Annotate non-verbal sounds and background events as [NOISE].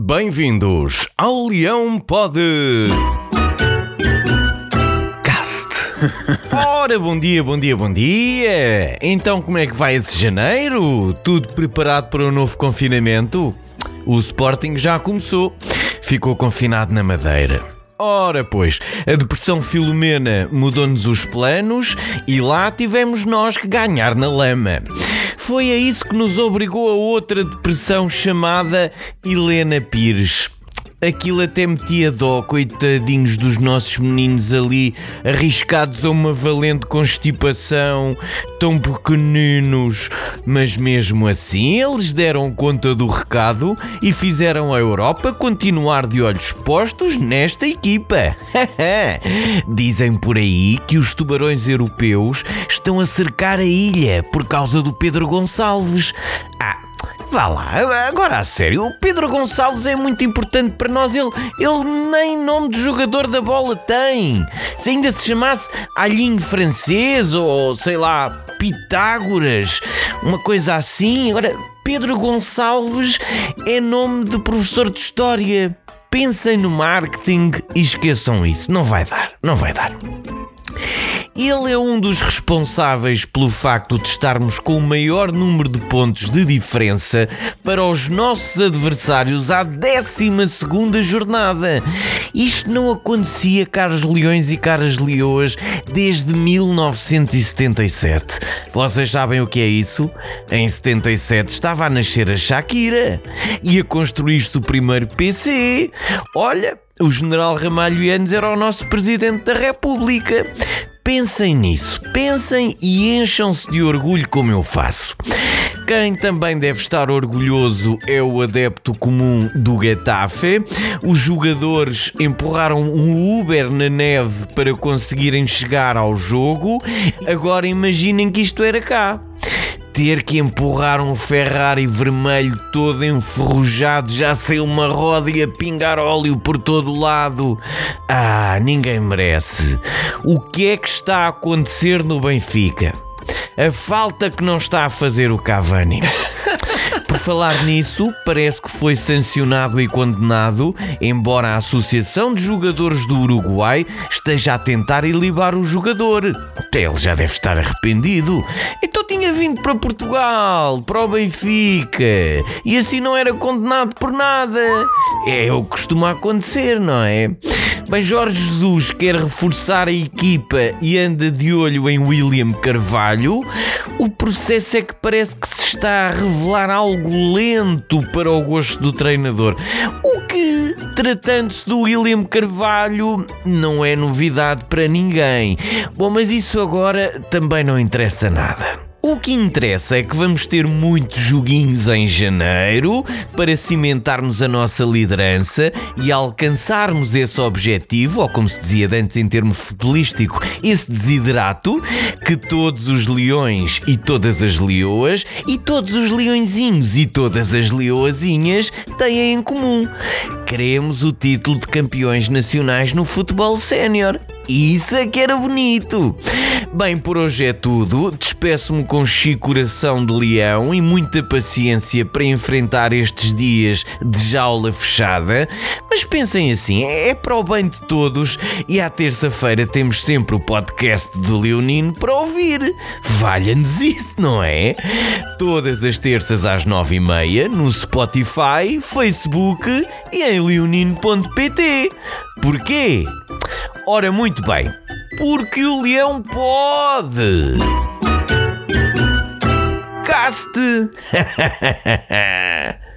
Bem-vindos ao Leão Pode. Cast. [LAUGHS] Ora, bom dia, bom dia, bom dia. Então, como é que vai esse janeiro? Tudo preparado para o novo confinamento? O Sporting já começou. Ficou confinado na Madeira. Ora, pois, a depressão Filomena mudou-nos os planos e lá tivemos nós que ganhar na lama. Foi a isso que nos obrigou a outra depressão chamada Helena Pires. Aquilo até metia dó, coitadinhos dos nossos meninos ali, arriscados a uma valente constipação, tão pequeninos. Mas mesmo assim, eles deram conta do recado e fizeram a Europa continuar de olhos postos nesta equipa. [LAUGHS] Dizem por aí que os tubarões europeus estão a cercar a ilha por causa do Pedro Gonçalves. Ah, Vá lá, agora a sério, o Pedro Gonçalves é muito importante para nós. Ele, ele nem nome de jogador da bola tem. Se ainda se chamasse Alhinho Francês ou sei lá, Pitágoras, uma coisa assim. Agora, Pedro Gonçalves é nome de professor de história. Pensem no marketing e esqueçam isso. Não vai dar, não vai dar. Ele é um dos responsáveis pelo facto de estarmos com o maior número de pontos de diferença para os nossos adversários à 12 jornada. Isto não acontecia, caros leões e caras leoas, desde 1977. Vocês sabem o que é isso? Em 77 estava a nascer a Shakira e a construir-se o primeiro PC. Olha, o general Ramalho Yanes era o nosso presidente da República. Pensem nisso, pensem e encham-se de orgulho como eu faço. Quem também deve estar orgulhoso é o adepto comum do Getafe. Os jogadores empurraram um Uber na neve para conseguirem chegar ao jogo. Agora imaginem que isto era cá ter que empurrar um Ferrari vermelho todo enferrujado, já saiu uma roda e a pingar óleo por todo o lado. Ah, ninguém merece. O que é que está a acontecer no Benfica? A falta que não está a fazer o Cavani. Por falar nisso, parece que foi sancionado e condenado, embora a Associação de Jogadores do Uruguai esteja a tentar ilibar o jogador. Até ele já deve estar arrependido. Tinha vindo para Portugal, para o Benfica, e assim não era condenado por nada. É o que costuma acontecer, não é? Bem, Jorge Jesus quer reforçar a equipa e anda de olho em William Carvalho. O processo é que parece que se está a revelar algo lento para o gosto do treinador. O que, tratando-se do William Carvalho, não é novidade para ninguém. Bom, mas isso agora também não interessa nada. O que interessa é que vamos ter muitos joguinhos em janeiro para cimentarmos a nossa liderança e alcançarmos esse objetivo, ou como se dizia antes em termo futebolístico, esse desiderato que todos os leões e todas as leoas e todos os leõezinhos e todas as leoazinhas têm em comum. Queremos o título de campeões nacionais no futebol sénior. Isso é que era bonito! Bem, por hoje é tudo. Despeço-me com coração de leão e muita paciência para enfrentar estes dias de jaula fechada. Mas pensem assim, é para o bem de todos e à terça-feira temos sempre o podcast do Leonino para ouvir. Valha-nos isso, não é? Todas as terças às nove e meia no Spotify, Facebook e em leonino.pt. Porquê? Ora, muito bem, porque o leão pode. Caste! [LAUGHS]